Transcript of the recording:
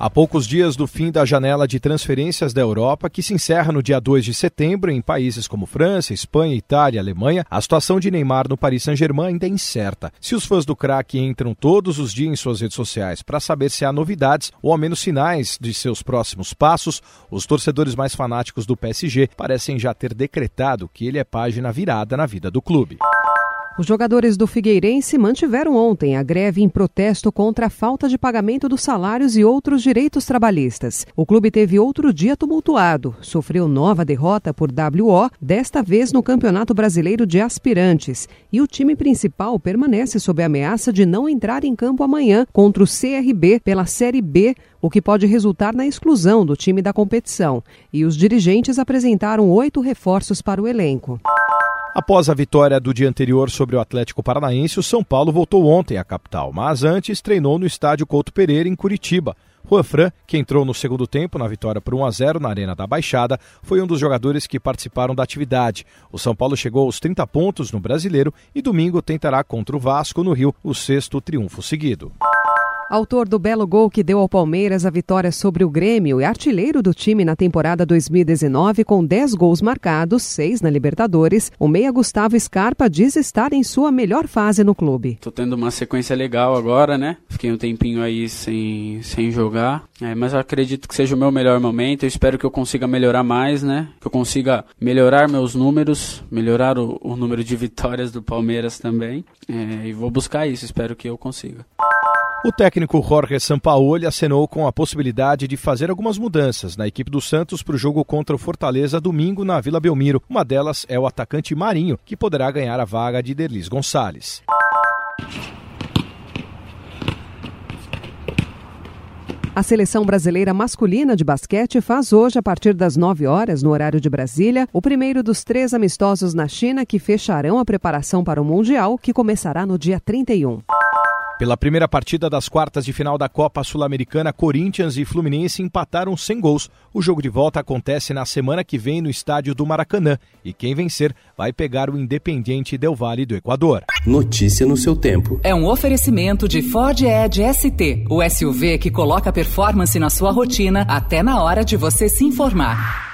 Há poucos dias do fim da janela de transferências da Europa, que se encerra no dia 2 de setembro em países como França, Espanha, Itália Alemanha, a situação de Neymar no Paris Saint-Germain ainda é incerta. Se os fãs do craque entram todos os dias em suas redes sociais para saber se há novidades ou ao menos sinais de seus próximos passos, os torcedores mais fanáticos do PSG parecem já ter decretado que ele é página virada na vida do clube. Os jogadores do Figueirense mantiveram ontem a greve em protesto contra a falta de pagamento dos salários e outros direitos trabalhistas. O clube teve outro dia tumultuado, sofreu nova derrota por WO, desta vez no Campeonato Brasileiro de Aspirantes, e o time principal permanece sob ameaça de não entrar em campo amanhã contra o CRB pela Série B, o que pode resultar na exclusão do time da competição. E os dirigentes apresentaram oito reforços para o elenco. Após a vitória do dia anterior sobre o Atlético Paranaense, o São Paulo voltou ontem à capital, mas antes treinou no estádio Couto Pereira, em Curitiba. Juan Fran, que entrou no segundo tempo na vitória por 1 a 0 na Arena da Baixada, foi um dos jogadores que participaram da atividade. O São Paulo chegou aos 30 pontos no Brasileiro e domingo tentará contra o Vasco no Rio o sexto triunfo seguido. Autor do belo gol que deu ao Palmeiras a vitória sobre o Grêmio e artilheiro do time na temporada 2019 com 10 gols marcados, 6 na Libertadores, o meia Gustavo Scarpa diz estar em sua melhor fase no clube. Tô tendo uma sequência legal agora, né? Fiquei um tempinho aí sem, sem jogar, é, mas acredito que seja o meu melhor momento. Eu espero que eu consiga melhorar mais, né? Que eu consiga melhorar meus números, melhorar o, o número de vitórias do Palmeiras também. É, e vou buscar isso, espero que eu consiga. O técnico Jorge Sampaoli acenou com a possibilidade de fazer algumas mudanças na equipe do Santos para o jogo contra o Fortaleza domingo na Vila Belmiro. Uma delas é o atacante Marinho, que poderá ganhar a vaga de Derlis Gonçalves. A seleção brasileira masculina de basquete faz hoje, a partir das 9 horas, no horário de Brasília, o primeiro dos três amistosos na China que fecharão a preparação para o Mundial, que começará no dia 31. Pela primeira partida das quartas de final da Copa Sul-Americana, Corinthians e Fluminense empataram sem gols. O jogo de volta acontece na semana que vem no estádio do Maracanã e quem vencer vai pegar o Independiente Del Valle do Equador. Notícia no seu tempo. É um oferecimento de Ford Edge ST, o SUV que coloca performance na sua rotina até na hora de você se informar.